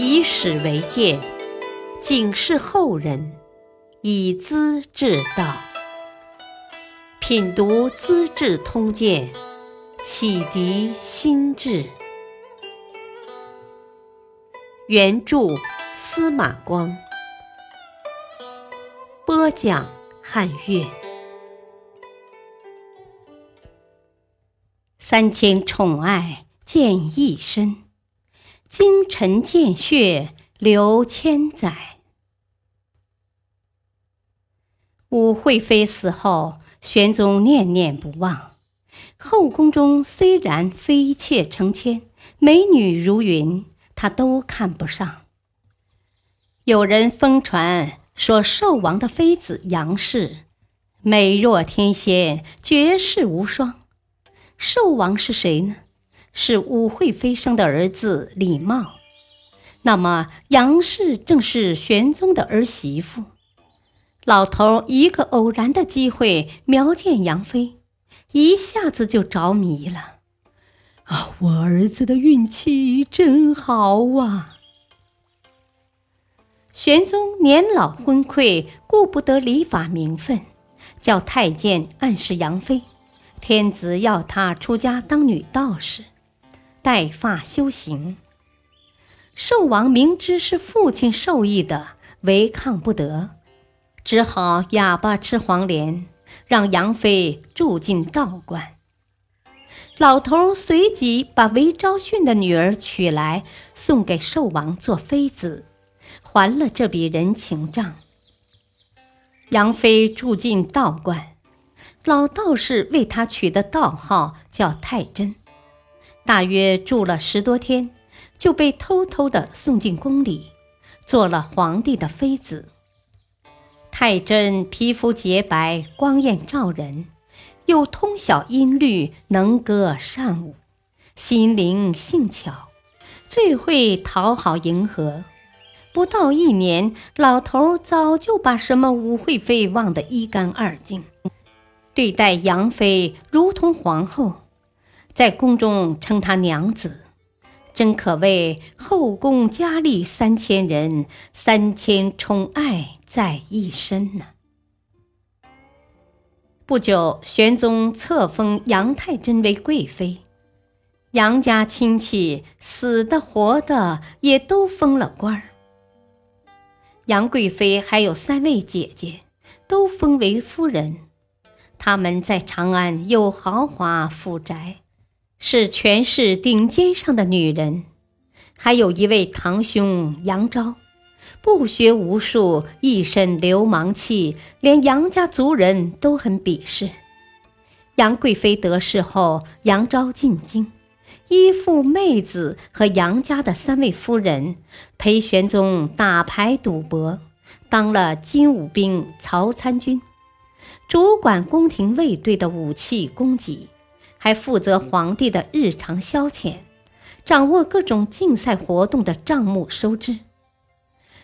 以史为鉴，警示后人，以资治道。品读《资治通鉴》，启迪心智。原著司马光，播讲汉乐。三千宠爱见一身。精沉见血流千载。武惠妃死后，玄宗念念不忘。后宫中虽然妃妾成千，美女如云，他都看不上。有人疯传说，寿王的妃子杨氏美若天仙，绝世无双。寿王是谁呢？是武惠妃生的儿子李瑁，那么杨氏正是玄宗的儿媳妇。老头一个偶然的机会瞄见杨妃，一下子就着迷了。啊，我儿子的运气真好啊！玄宗年老昏聩，顾不得礼法名分，叫太监暗示杨妃，天子要她出家当女道士。带发修行，寿王明知是父亲授意的，违抗不得，只好哑巴吃黄连，让杨妃住进道观。老头随即把韦昭训的女儿娶来，送给寿王做妃子，还了这笔人情账。杨妃住进道观，老道士为她取的道号叫太真。大约住了十多天，就被偷偷的送进宫里，做了皇帝的妃子。太真皮肤洁白，光艳照人，又通晓音律，能歌善舞，心灵性巧，最会讨好迎合。不到一年，老头早就把什么武惠妃忘得一干二净，对待杨妃如同皇后。在宫中称她娘子，真可谓后宫佳丽三千人，三千宠爱在一身呢。不久，玄宗册封杨太真为贵妃，杨家亲戚死的活的也都封了官儿。杨贵妃还有三位姐姐，都封为夫人，他们在长安有豪华府宅。是权势顶尖上的女人，还有一位堂兄杨昭，不学无术，一身流氓气，连杨家族人都很鄙视。杨贵妃得势后，杨昭进京，依附妹子和杨家的三位夫人，陪玄宗打牌赌博，当了金武兵曹参军，主管宫廷卫队的武器供给。还负责皇帝的日常消遣，掌握各种竞赛活动的账目收支。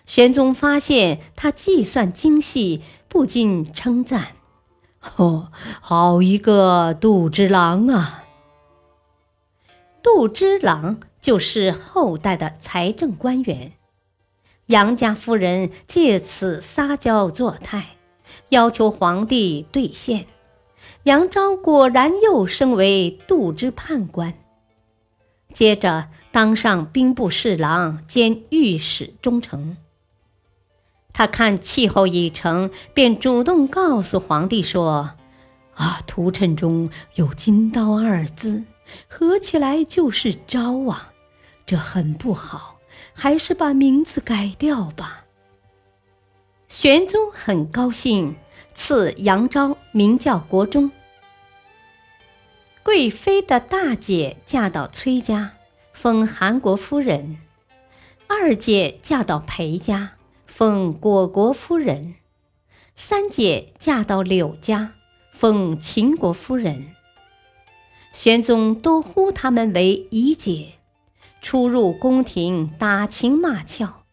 玄宗发现他计算精细，不禁称赞：“哦，好一个杜之郎啊！”杜之郎就是后代的财政官员。杨家夫人借此撒娇作态，要求皇帝兑现。杨昭果然又升为度支判官，接着当上兵部侍郎兼御史中丞。他看气候已成，便主动告诉皇帝说：“啊，图谶中有‘金刀’二字，合起来就是‘昭’啊，这很不好，还是把名字改掉吧。”玄宗很高兴。赐杨昭名叫国忠。贵妃的大姐嫁到崔家，封韩国夫人；二姐嫁到裴家，封果国夫人；三姐嫁到柳家，封秦国夫人。玄宗都呼他们为姨姐，出入宫廷打情骂俏。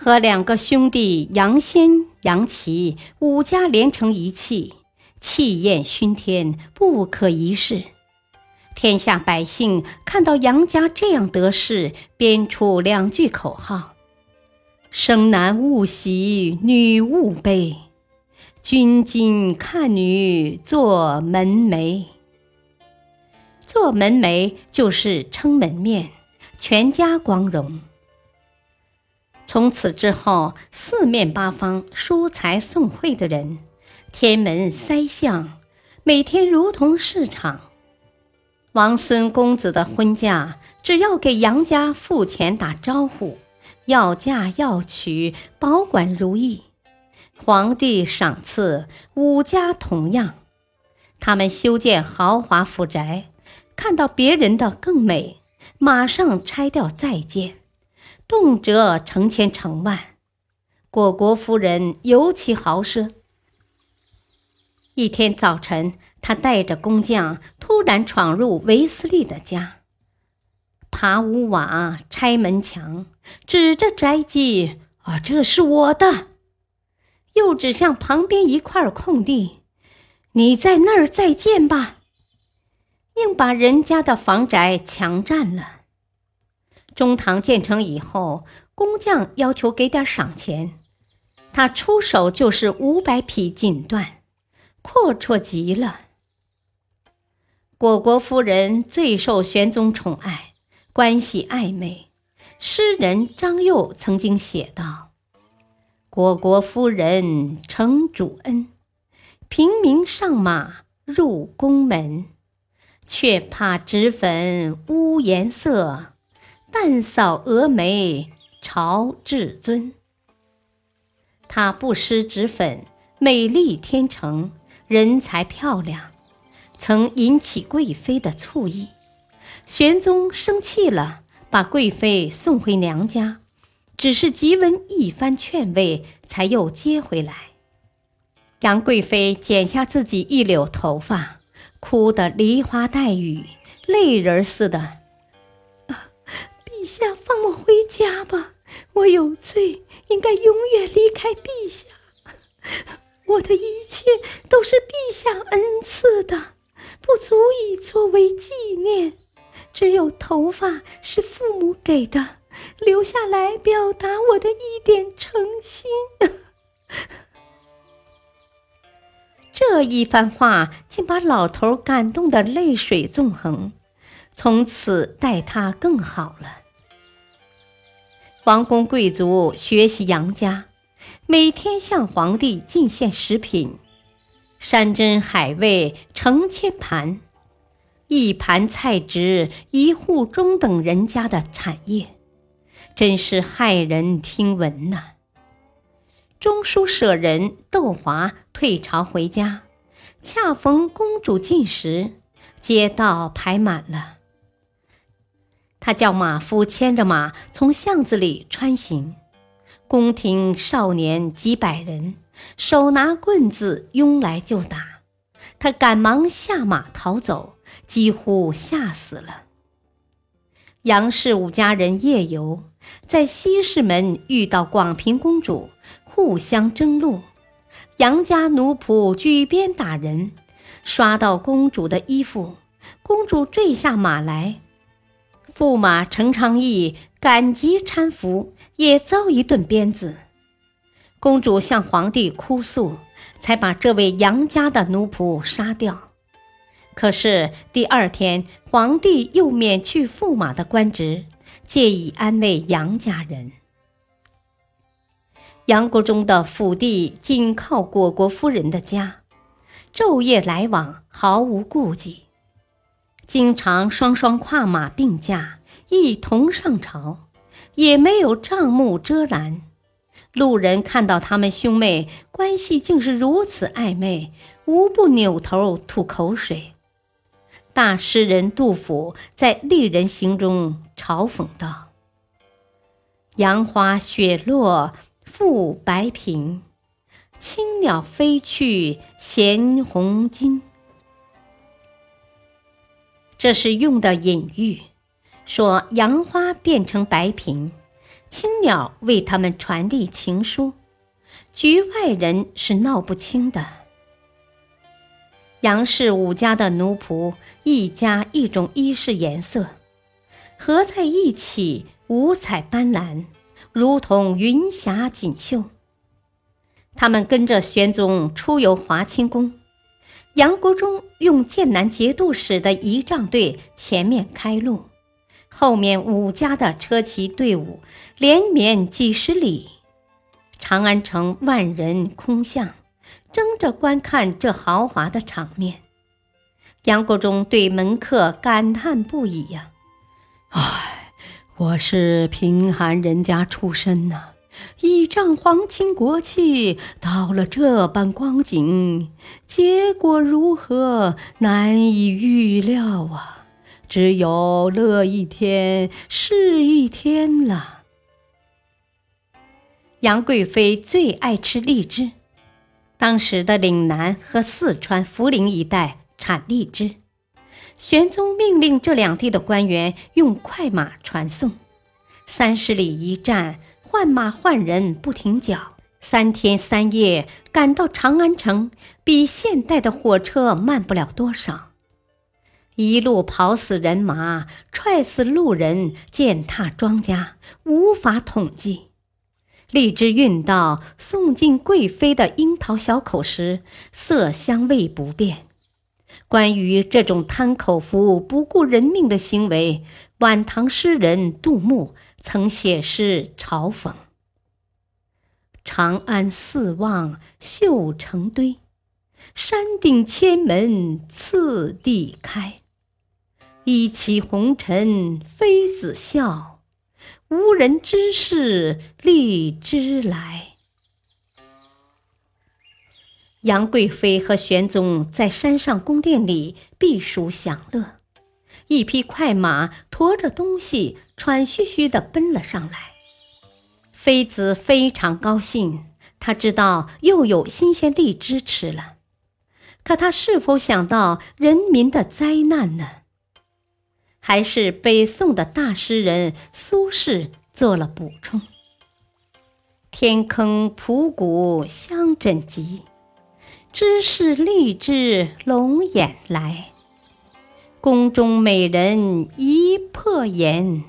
和两个兄弟杨仙、杨琦五家连成一气，气焰熏天，不可一世。天下百姓看到杨家这样得势，编出两句口号：“生男勿喜，女勿悲。君今看女做门楣。”做门楣就是撑门面，全家光荣。从此之后，四面八方输财送惠的人，天门塞巷，每天如同市场。王孙公子的婚嫁，只要给杨家付钱打招呼，要嫁要娶，保管如意。皇帝赏赐，五家同样。他们修建豪华府宅。看到别人的更美，马上拆掉再建，动辄成千成万。果国夫人尤其豪奢。一天早晨，他带着工匠突然闯入维斯利的家，爬屋瓦、拆门墙，指着宅基：“啊，这是我的！”又指向旁边一块空地：“你在那儿再建吧。”硬把人家的房宅强占了。中堂建成以后，工匠要求给点赏钱，他出手就是五百匹锦缎，阔绰极了。果国夫人最受玄宗宠爱，关系暧昧。诗人张佑曾经写道：“果国夫人承主恩，平民上马入宫门。”却怕脂粉污颜色，淡扫蛾眉朝至尊。她不施脂粉，美丽天成，人才漂亮，曾引起贵妃的醋意。玄宗生气了，把贵妃送回娘家，只是吉文一番劝慰，才又接回来。杨贵妃剪下自己一绺头发。哭得梨花带雨，泪人似的。下，放我回家吧！我有罪，应该永远离开陛下。我的一切都是陛下恩赐的，不足以作为纪念。只有头发是父母给的，留下来表达我的一点诚心。这一番话竟把老头感动得泪水纵横，从此待他更好了。王公贵族学习杨家，每天向皇帝进献食品，山珍海味成千盘，一盘菜值一户中等人家的产业，真是骇人听闻呐！中书舍人窦华退朝回家，恰逢公主进食，街道排满了。他叫马夫牵着马从巷子里穿行，宫廷少年几百人，手拿棍子拥来就打，他赶忙下马逃走，几乎吓死了。杨氏五家人夜游，在西市门遇到广平公主。互相争路，杨家奴仆举鞭打人，刷到公主的衣服，公主坠下马来。驸马程昌义赶集搀扶，也遭一顿鞭子。公主向皇帝哭诉，才把这位杨家的奴仆杀掉。可是第二天，皇帝又免去驸马的官职，借以安慰杨家人。杨国忠的府邸紧靠果国夫人的家，昼夜来往，毫无顾忌，经常双双跨马并驾，一同上朝，也没有帐幕遮拦。路人看到他们兄妹关系竟是如此暧昧，无不扭头吐口水。大诗人杜甫在《丽人行》中嘲讽道：“杨花雪落。”复白平，青鸟飞去衔红巾。这是用的隐喻，说杨花变成白萍，青鸟为他们传递情书，局外人是闹不清的。杨氏五家的奴仆，一家一种衣饰颜色，合在一起，五彩斑斓，如同云霞锦绣。他们跟着玄宗出游华清宫，杨国忠用剑南节度使的仪仗队前面开路，后面五家的车骑队伍连绵几十里，长安城万人空巷。争着观看这豪华的场面，杨国忠对门客感叹不已呀：“唉，我是贫寒人家出身呐，倚仗皇亲国戚，到了这般光景，结果如何难以预料啊！只有乐一天是一天了。”杨贵妃最爱吃荔枝。当时的岭南和四川涪陵一带产荔枝，玄宗命令这两地的官员用快马传送，三十里一站，换马换人不停脚，三天三夜赶到长安城，比现代的火车慢不了多少。一路跑死人马，踹死路人，践踏庄稼，无法统计。荔枝运到送进贵妃的樱桃小口时，色香味不变。关于这种贪口福、不顾人命的行为，晚唐诗人杜牧曾写诗嘲讽：“长安四望绣成堆，山顶千门次第开。一骑红尘妃子笑。”无人知是荔枝来。杨贵妃和玄宗在山上宫殿里避暑享乐，一匹快马驮着东西，喘吁吁地奔了上来。妃子非常高兴，她知道又有新鲜荔枝吃了。可她是否想到人民的灾难呢？还是北宋的大诗人苏轼做了补充：“天坑蒲谷香枕藉，知是荔枝龙眼来。宫中美人一破颜，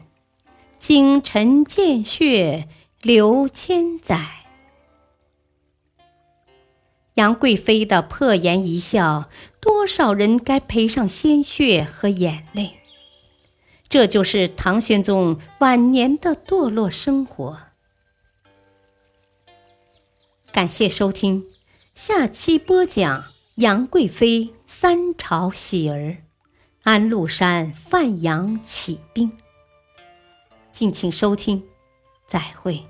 京城见血流千载。”杨贵妃的破颜一笑，多少人该赔上鲜血和眼泪。这就是唐玄宗晚年的堕落生活。感谢收听，下期播讲杨贵妃三朝喜儿，安禄山范阳起兵。敬请收听，再会。